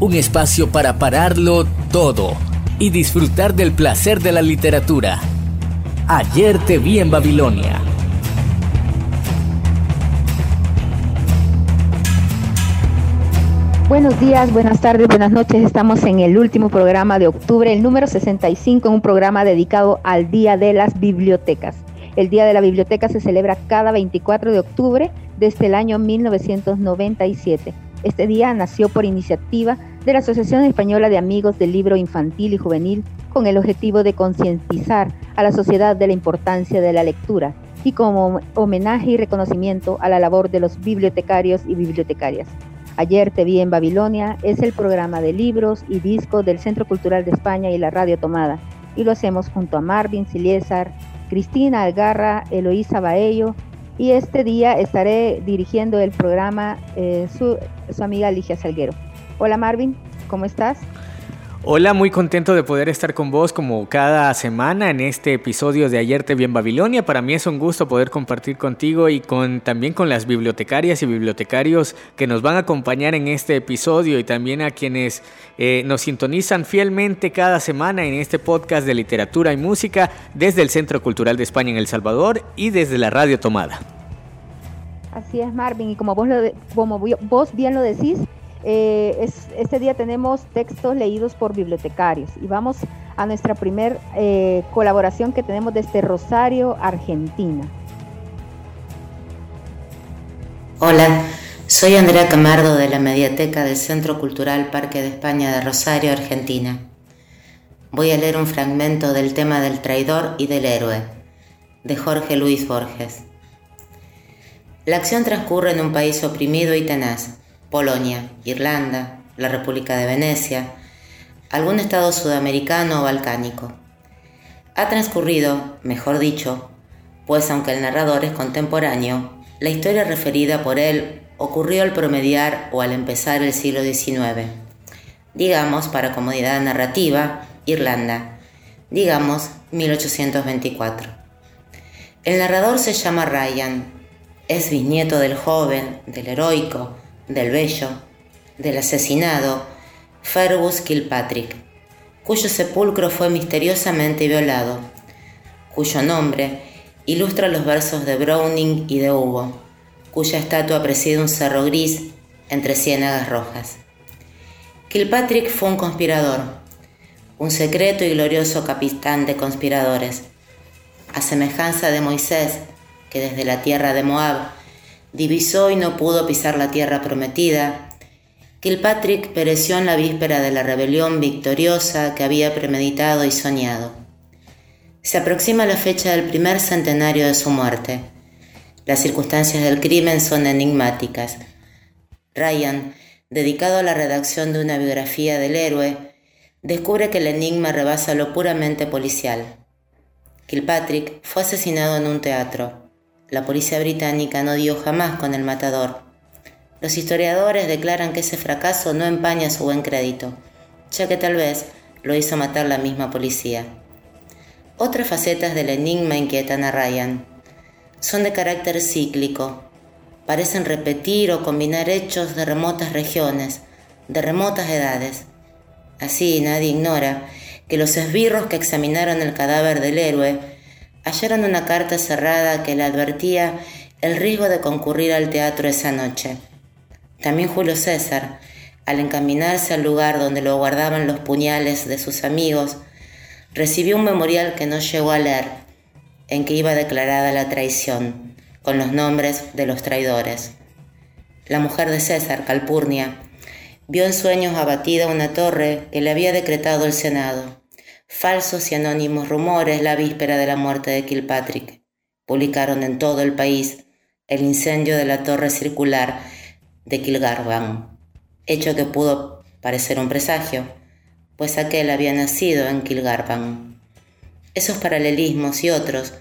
un espacio para pararlo todo y disfrutar del placer de la literatura. Ayer te vi en Babilonia. Buenos días, buenas tardes, buenas noches. Estamos en el último programa de octubre, el número 65, un programa dedicado al Día de las Bibliotecas. El Día de la Biblioteca se celebra cada 24 de octubre desde el año 1997. Este día nació por iniciativa de la Asociación Española de Amigos del Libro Infantil y Juvenil con el objetivo de concientizar a la sociedad de la importancia de la lectura y como homenaje y reconocimiento a la labor de los bibliotecarios y bibliotecarias. Ayer te vi en Babilonia es el programa de libros y discos del Centro Cultural de España y la Radio Tomada. Y lo hacemos junto a Marvin Siliesar, Cristina Algarra, Eloísa Baello. Y este día estaré dirigiendo el programa eh, su, su amiga Ligia Salguero. Hola Marvin, ¿cómo estás? Hola, muy contento de poder estar con vos como cada semana en este episodio de Ayer te vi en Babilonia. Para mí es un gusto poder compartir contigo y con también con las bibliotecarias y bibliotecarios que nos van a acompañar en este episodio y también a quienes eh, nos sintonizan fielmente cada semana en este podcast de literatura y música desde el Centro Cultural de España en El Salvador y desde la Radio Tomada. Así es, Marvin, y como vos, lo como vos bien lo decís, eh, es, este día tenemos textos leídos por bibliotecarios y vamos a nuestra primer eh, colaboración que tenemos desde Rosario, Argentina. Hola, soy Andrea Camardo de la Mediateca del Centro Cultural Parque de España de Rosario, Argentina. Voy a leer un fragmento del tema del traidor y del héroe, de Jorge Luis Borges. La acción transcurre en un país oprimido y tenaz Polonia, Irlanda, la República de Venecia, algún estado sudamericano o balcánico. Ha transcurrido, mejor dicho, pues aunque el narrador es contemporáneo, la historia referida por él ocurrió al promediar o al empezar el siglo XIX. Digamos, para comodidad narrativa, Irlanda. Digamos, 1824. El narrador se llama Ryan. Es bisnieto del joven, del heroico, del bello, del asesinado Fergus Kilpatrick, cuyo sepulcro fue misteriosamente violado, cuyo nombre ilustra los versos de Browning y de Hugo, cuya estatua preside un cerro gris entre ciénagas rojas. Kilpatrick fue un conspirador, un secreto y glorioso capitán de conspiradores, a semejanza de Moisés, que desde la tierra de Moab divisó y no pudo pisar la tierra prometida, Kilpatrick pereció en la víspera de la rebelión victoriosa que había premeditado y soñado. Se aproxima la fecha del primer centenario de su muerte. Las circunstancias del crimen son enigmáticas. Ryan, dedicado a la redacción de una biografía del héroe, descubre que el enigma rebasa lo puramente policial. Kilpatrick fue asesinado en un teatro. La policía británica no dio jamás con el matador. Los historiadores declaran que ese fracaso no empaña su buen crédito, ya que tal vez lo hizo matar la misma policía. Otras facetas del enigma inquietan a Ryan. Son de carácter cíclico. Parecen repetir o combinar hechos de remotas regiones, de remotas edades. Así nadie ignora que los esbirros que examinaron el cadáver del héroe hallaron una carta cerrada que le advertía el riesgo de concurrir al teatro esa noche. También Julio César, al encaminarse al lugar donde lo guardaban los puñales de sus amigos, recibió un memorial que no llegó a leer, en que iba declarada la traición, con los nombres de los traidores. La mujer de César, Calpurnia, vio en sueños abatida una torre que le había decretado el Senado falsos y anónimos rumores la víspera de la muerte de Kilpatrick. Publicaron en todo el país el incendio de la torre circular de Kilgarvan, hecho que pudo parecer un presagio, pues aquel había nacido en Kilgarvan. Esos paralelismos y otros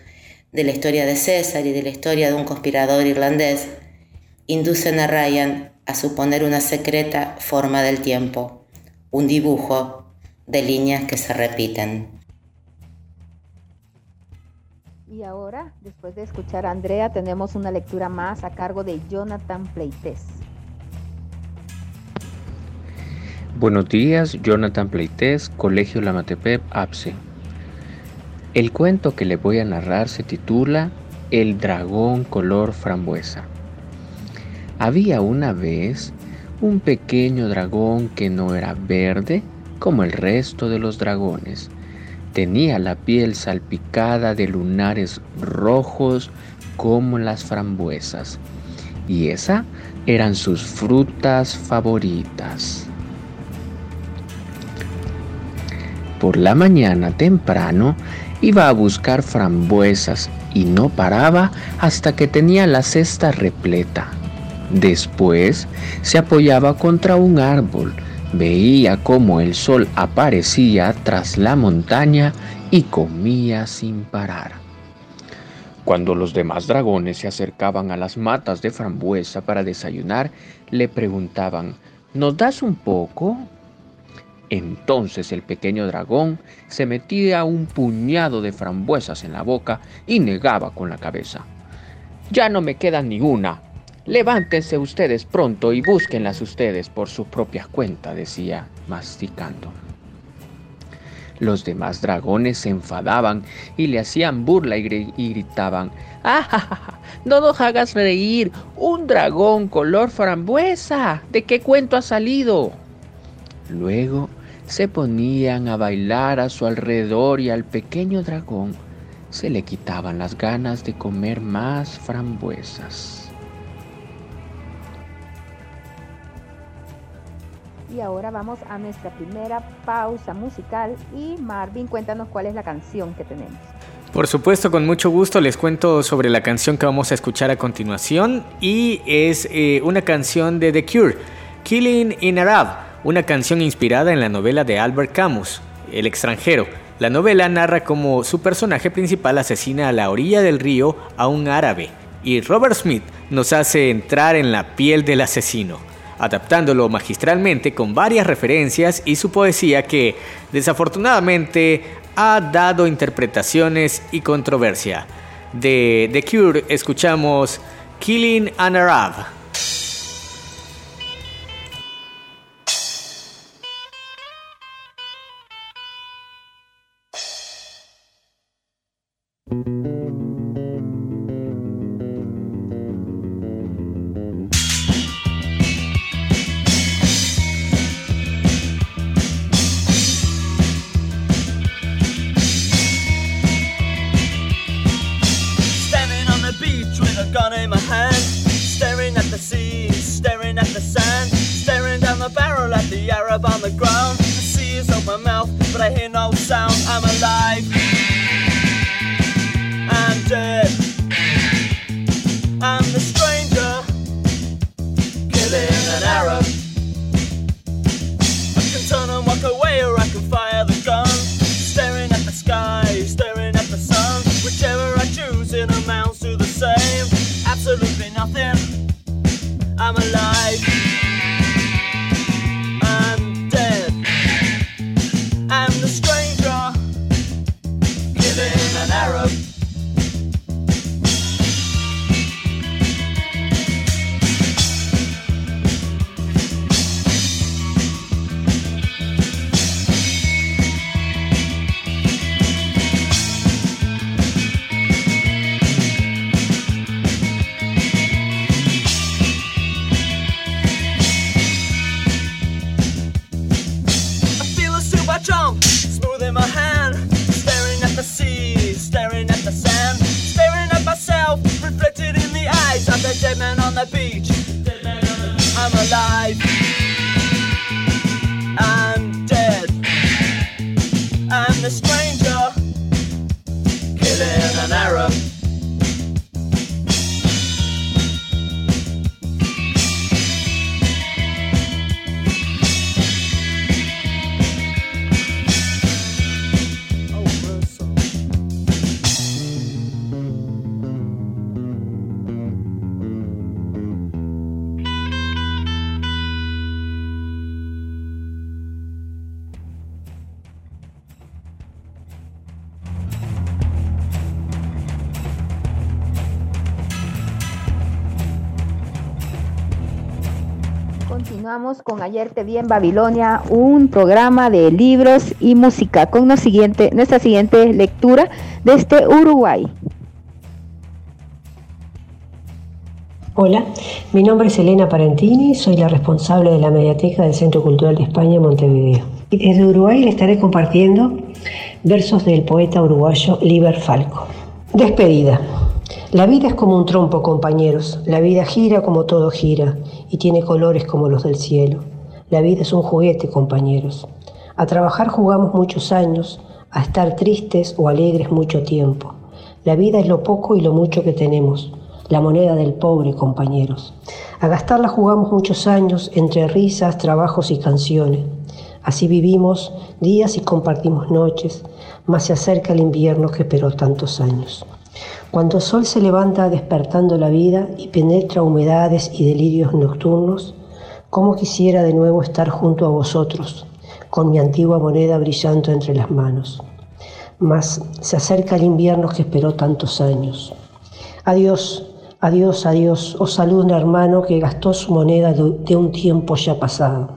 de la historia de César y de la historia de un conspirador irlandés inducen a Ryan a suponer una secreta forma del tiempo, un dibujo de líneas que se repiten. Y ahora, después de escuchar a Andrea, tenemos una lectura más a cargo de Jonathan Pleites. Buenos días, Jonathan Pleites, Colegio Lamatepep, APSE. El cuento que le voy a narrar se titula El dragón color frambuesa. Había una vez un pequeño dragón que no era verde como el resto de los dragones Tenía la piel salpicada de lunares rojos como las frambuesas, y esas eran sus frutas favoritas. Por la mañana temprano iba a buscar frambuesas y no paraba hasta que tenía la cesta repleta. Después se apoyaba contra un árbol Veía cómo el sol aparecía tras la montaña y comía sin parar. Cuando los demás dragones se acercaban a las matas de frambuesa para desayunar, le preguntaban, ¿nos das un poco? Entonces el pequeño dragón se metía un puñado de frambuesas en la boca y negaba con la cabeza. Ya no me queda ni una, Levántense ustedes pronto y búsquenlas ustedes por su propia cuenta, decía, masticando. Los demás dragones se enfadaban y le hacían burla y, gritaban, ¡Ah, no nos hagas reír! ¡Un dragón color frambuesa! ¿De qué cuento ha salido? Luego se ponían a bailar a su alrededor y al pequeño dragón se le quitaban las ganas de comer más frambuesas. Y ahora vamos a nuestra primera pausa musical y Marvin, cuéntanos cuál es la canción que tenemos. Por supuesto, con mucho gusto les cuento sobre la canción que vamos a escuchar a continuación y es eh, una canción de The Cure, Killing in Arab, una canción inspirada en la novela de Albert Camus, El extranjero. La novela narra cómo su personaje principal asesina a la orilla del río a un árabe y Robert Smith nos hace entrar en la piel del asesino adaptándolo magistralmente con varias referencias y su poesía que, desafortunadamente, ha dado interpretaciones y controversia. De The Cure escuchamos Killing an Arab. I'm alive. an Arab. Con Ayer te vi en Babilonia, un programa de libros y música con nuestra siguiente, nuestra siguiente lectura desde Uruguay. Hola, mi nombre es Elena Parentini, soy la responsable de la Mediateca del Centro Cultural de España Montevideo. Y desde Uruguay le estaré compartiendo versos del poeta uruguayo Liber Falco. Despedida. La vida es como un trompo, compañeros. La vida gira como todo gira y tiene colores como los del cielo. La vida es un juguete, compañeros. A trabajar jugamos muchos años, a estar tristes o alegres mucho tiempo. La vida es lo poco y lo mucho que tenemos, la moneda del pobre, compañeros. A gastarla jugamos muchos años entre risas, trabajos y canciones. Así vivimos días y compartimos noches, mas se acerca el invierno que esperó tantos años. Cuando el sol se levanta despertando la vida y penetra humedades y delirios nocturnos, cómo quisiera de nuevo estar junto a vosotros, con mi antigua moneda brillando entre las manos. Mas se acerca el invierno que esperó tantos años. Adiós, adiós, adiós, os saluda un hermano que gastó su moneda de un tiempo ya pasado.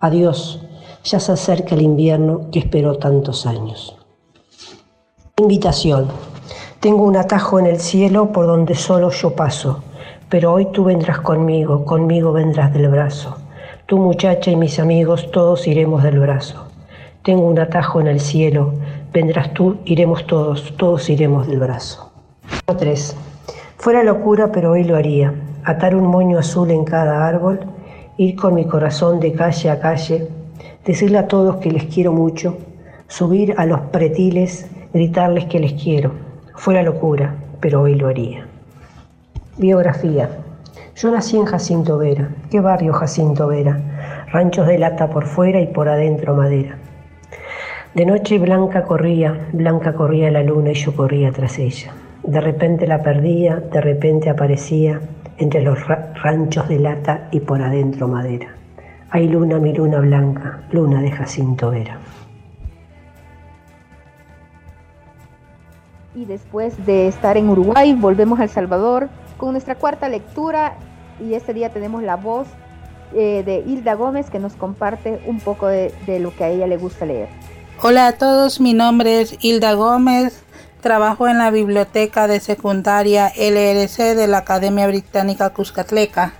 Adiós, ya se acerca el invierno que esperó tantos años. Invitación. Tengo un atajo en el cielo por donde solo yo paso, pero hoy tú vendrás conmigo, conmigo vendrás del brazo. Tú muchacha y mis amigos, todos iremos del brazo. Tengo un atajo en el cielo, vendrás tú, iremos todos, todos iremos del brazo. 3. Fuera locura, pero hoy lo haría. Atar un moño azul en cada árbol, ir con mi corazón de calle a calle, decirle a todos que les quiero mucho, subir a los pretiles, gritarles que les quiero fue la locura, pero hoy lo haría. Biografía. Yo nací en Jacinto Vera. ¿Qué barrio Jacinto Vera? Ranchos de lata por fuera y por adentro madera. De noche blanca corría, blanca corría la luna y yo corría tras ella. De repente la perdía, de repente aparecía entre los ranchos de lata y por adentro madera. Hay luna, mi luna blanca, luna de Jacinto Vera. Y después de estar en Uruguay volvemos a El Salvador con nuestra cuarta lectura y este día tenemos la voz eh, de Hilda Gómez que nos comparte un poco de, de lo que a ella le gusta leer. Hola a todos, mi nombre es Hilda Gómez, trabajo en la biblioteca de secundaria LRC de la Academia Británica Cuscatleca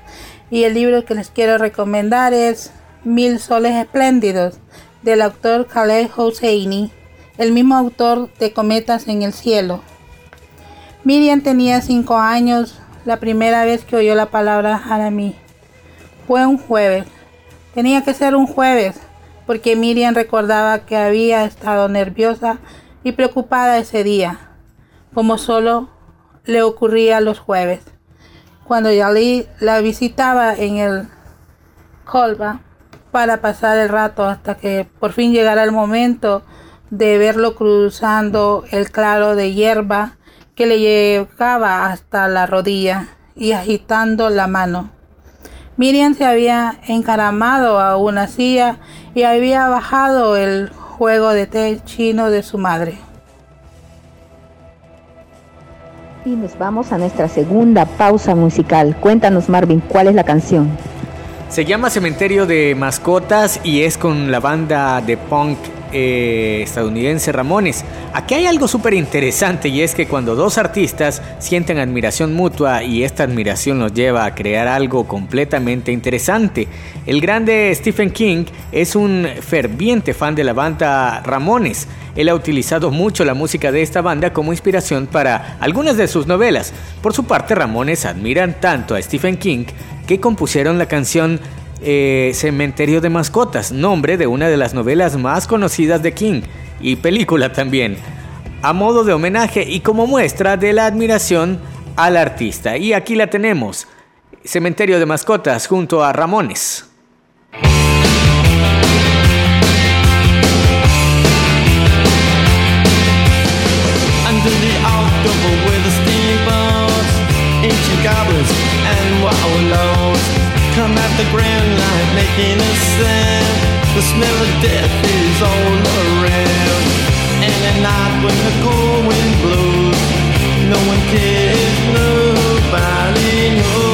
y el libro que les quiero recomendar es Mil Soles Espléndidos del autor Khaled Hosseini el mismo autor de Cometas en el Cielo. Miriam tenía cinco años la primera vez que oyó la palabra Haramí. Fue un jueves. Tenía que ser un jueves, porque Miriam recordaba que había estado nerviosa y preocupada ese día, como solo le ocurría los jueves. Cuando Yali la visitaba en el Colba para pasar el rato hasta que por fin llegara el momento de verlo cruzando el claro de hierba que le llegaba hasta la rodilla y agitando la mano. Miriam se había encaramado a una silla y había bajado el juego de té chino de su madre. Y nos vamos a nuestra segunda pausa musical. Cuéntanos Marvin, ¿cuál es la canción? Se llama Cementerio de Mascotas y es con la banda de punk eh, estadounidense Ramones. Aquí hay algo súper interesante y es que cuando dos artistas sienten admiración mutua y esta admiración los lleva a crear algo completamente interesante. El grande Stephen King es un ferviente fan de la banda Ramones. Él ha utilizado mucho la música de esta banda como inspiración para algunas de sus novelas. Por su parte, Ramones admiran tanto a Stephen King que compusieron la canción eh, Cementerio de Mascotas, nombre de una de las novelas más conocidas de King y película también, a modo de homenaje y como muestra de la admiración al artista. Y aquí la tenemos, Cementerio de Mascotas junto a Ramones. Come at the grand light making a sound. The smell of death is all around. And at night when the cold wind blows, no one cares, nobody knows.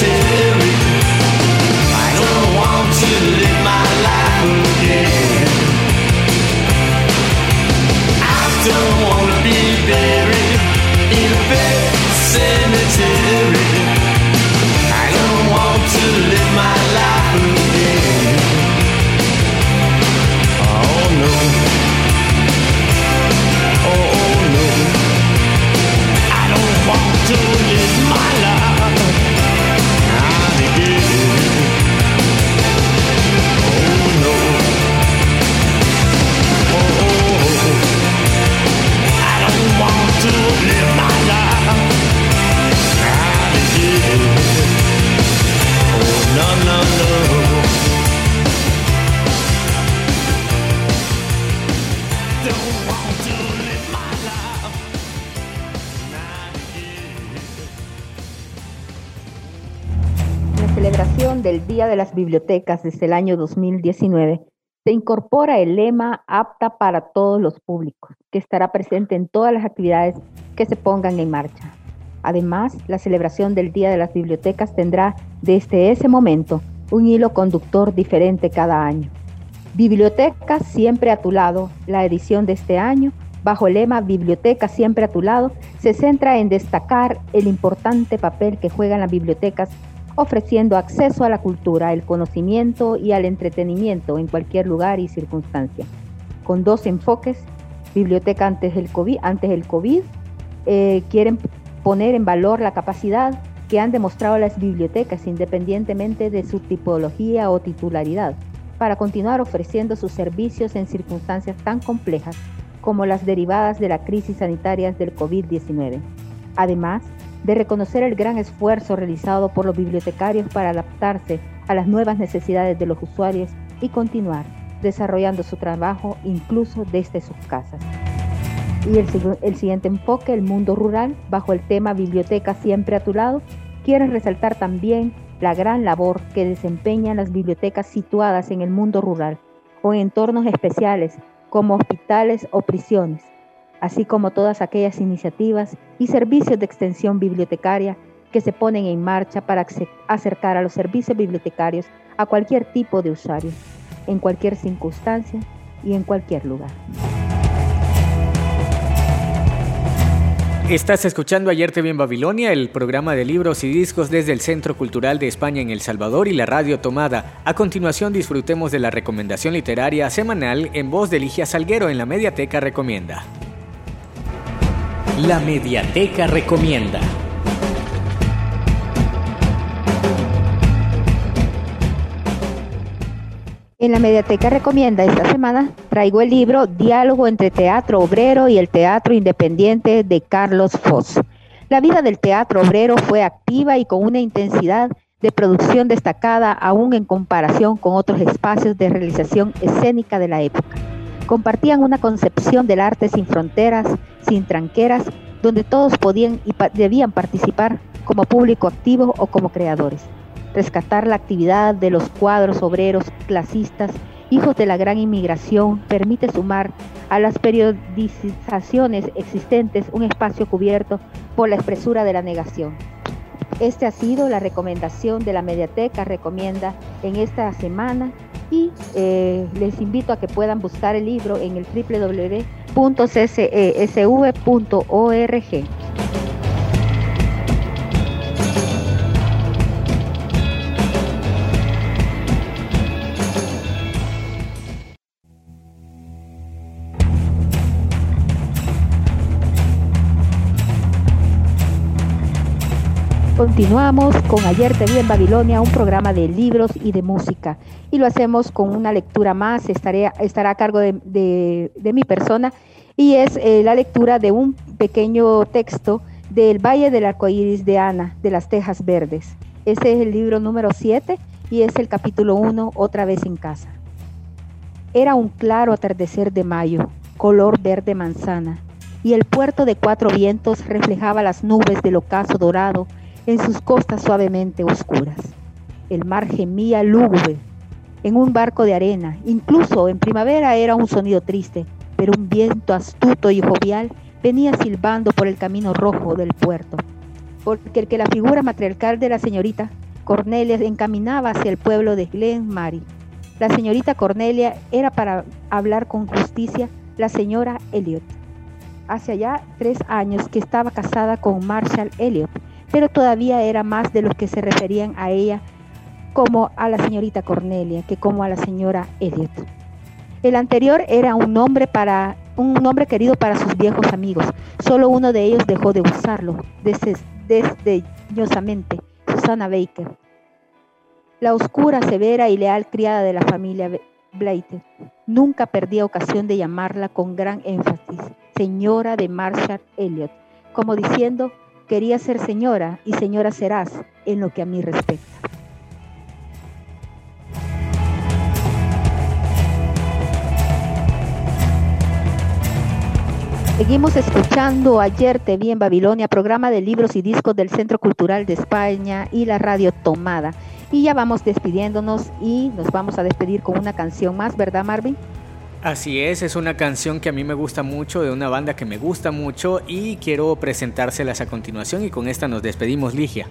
until we del Día de las Bibliotecas desde el año 2019 se incorpora el lema apta para todos los públicos, que estará presente en todas las actividades que se pongan en marcha. Además, la celebración del Día de las Bibliotecas tendrá desde ese momento un hilo conductor diferente cada año. Biblioteca siempre a tu lado, la edición de este año, bajo el lema Biblioteca siempre a tu lado, se centra en destacar el importante papel que juegan las bibliotecas ofreciendo acceso a la cultura, el conocimiento y al entretenimiento en cualquier lugar y circunstancia. Con dos enfoques, biblioteca antes del COVID, eh, quieren poner en valor la capacidad que han demostrado las bibliotecas independientemente de su tipología o titularidad, para continuar ofreciendo sus servicios en circunstancias tan complejas como las derivadas de la crisis sanitaria del COVID-19. Además, de reconocer el gran esfuerzo realizado por los bibliotecarios para adaptarse a las nuevas necesidades de los usuarios y continuar desarrollando su trabajo incluso desde sus casas. Y el, siguiente enfoque, el mundo rural, bajo el tema Biblioteca siempre a tu lado, quiere resaltar también la gran labor que desempeñan las bibliotecas situadas en el mundo rural, con entornos especiales como hospitales o prisiones, así como todas aquellas iniciativas y servicios de extensión bibliotecaria que se ponen en marcha para acercar a los servicios bibliotecarios a cualquier tipo de usuario, en cualquier circunstancia y en cualquier lugar. Estás escuchando Ayer te vi en Babilonia, el programa de libros y discos desde el Centro Cultural de España en El Salvador y la Radio Tomada. A continuación disfrutemos de la recomendación literaria semanal en voz de Ligia Salguero en la Mediateca Recomienda. La Mediateca Recomienda. En la Mediateca Recomienda esta semana traigo el libro Diálogo entre Teatro Obrero y el Teatro Independiente de Carlos Foss. La vida del teatro obrero fue activa y con una intensidad de producción destacada aún en comparación con otros espacios de realización escénica de la época. Compartían una concepción del arte sin fronteras, sin tranqueras, donde todos podían y debían participar como público activo o como creadores. rescatar la actividad de los cuadros obreros clasistas, hijos de la gran inmigración, permite sumar a las periodizaciones existentes un espacio cubierto por la expresura de la negación. Este ha sido la recomendación de la Mediateca, recomienda en esta semana y eh, les invito a que puedan buscar el libro en el www.csv.org. Continuamos con Ayer te vi en Babilonia, un programa de libros y de música. Y lo hacemos con una lectura más, estará a cargo de, mi persona, y es eh, la lectura de un pequeño texto del Valle del Arcoíris de Ana, de las Tejas Verdes. Ese es el libro número 7 y es el capítulo 1, Otra vez en casa. Era un claro atardecer de mayo, color verde manzana, y el puerto de cuatro vientos reflejaba las nubes del ocaso dorado en sus costas suavemente oscuras. El mar gemía lúgubre en un barco de arena. Incluso en primavera era un sonido triste, pero un viento astuto y jovial venía silbando por el camino rojo del puerto, porque el que la figura matriarcal de la señorita Cornelia encaminaba hacia el pueblo de Glen Mary. La señorita Cornelia era para hablar con justicia la señora Elliot. Hace ya tres años que estaba casada con Marshall Elliot, pero todavía era más de los que se referían a ella como a la señorita Cornelia que como a la señora Edith. El anterior era un nombre para un nombre querido para sus viejos amigos. Solo uno de ellos dejó de usarlo desdeñosamente, Susana Baker. La oscura, severa y leal criada de la familia Blater. Nunca perdía ocasión de llamarla con gran énfasis, señora de Marshall Elliot, como diciendo, Quería ser señora y señora serás en lo que a mí respecta. Seguimos escuchando Ayer Te Vi en Babilonia, programa de libros y discos del Centro Cultural de España y la Radio Tomada. Y ya vamos despidiéndonos y nos vamos a despedir con una canción más, ¿verdad Marvin? Así es, es una canción que a mí me gusta mucho, de una banda que me gusta mucho y quiero presentárselas a continuación y con esta nos despedimos, Ligia.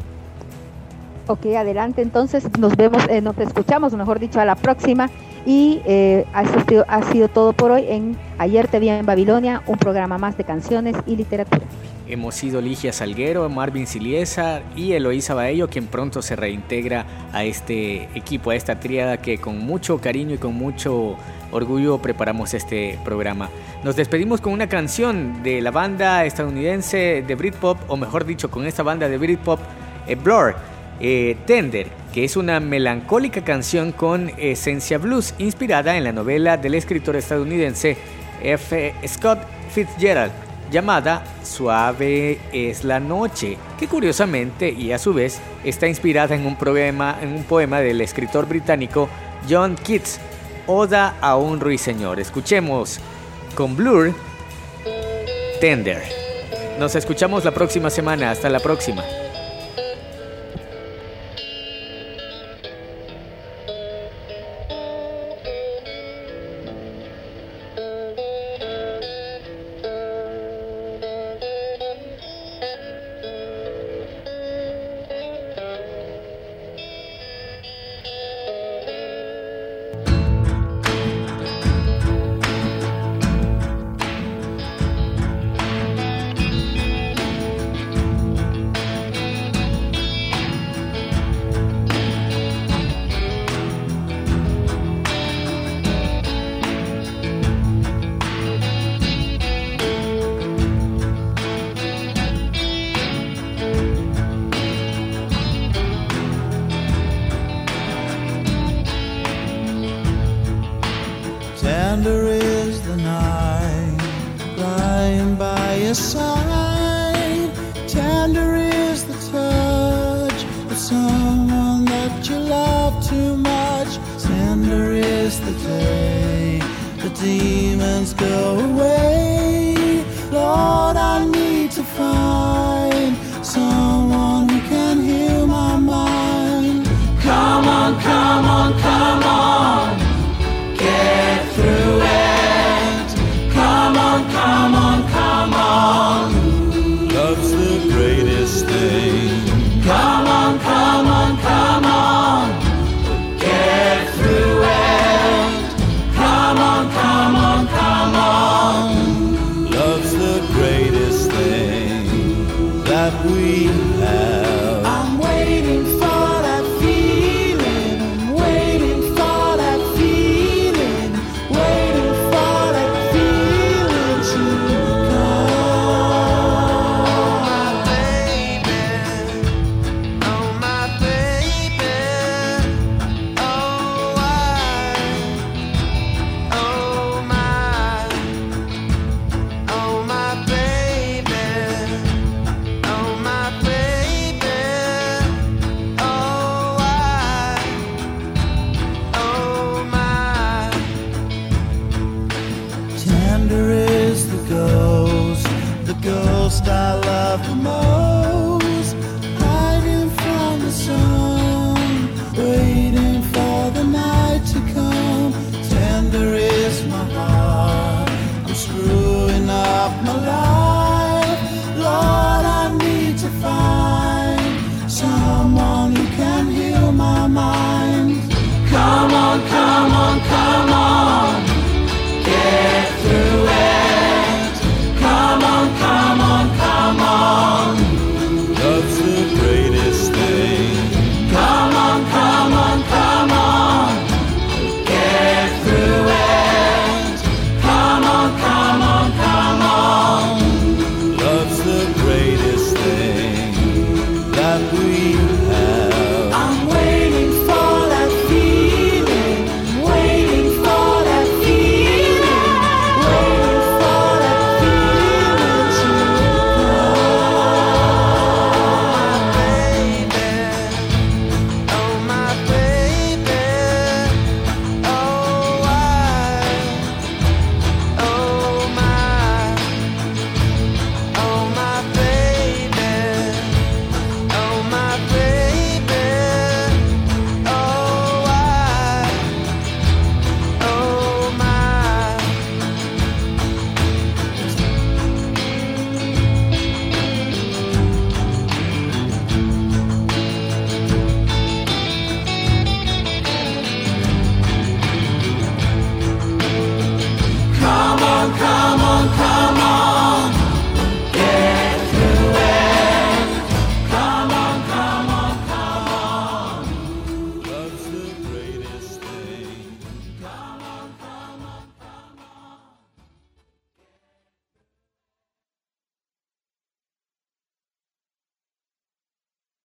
Ok, adelante, entonces nos vemos, eh, nos escuchamos, mejor dicho, a la próxima y eh, ha, sido, ha sido todo por hoy en Ayer te vi en Babilonia, un programa más de canciones y literatura. Hemos sido Ligia Salguero, Marvin Siliesa y Eloísa Baello, quien pronto se reintegra a este equipo, a esta tríada que con mucho cariño y con mucho orgullo preparamos este programa. Nos despedimos con una canción de la banda estadounidense de Britpop, o mejor dicho, con esta banda de Britpop, eh, Blur, eh, Tender, que es una melancólica canción con esencia blues, inspirada en la novela del escritor estadounidense F. Scott Fitzgerald, llamada Suave es la noche, que curiosamente y a su vez está inspirada en un, poema, en un poema del escritor británico John Keats, Oda a un ruiseñor. Escuchemos con Blur Tender. Nos escuchamos la próxima semana. Hasta la próxima. tender is the night lying by your side. Tender is the touch of someone that you love too much. Tender is the day the demons go away. Lord, I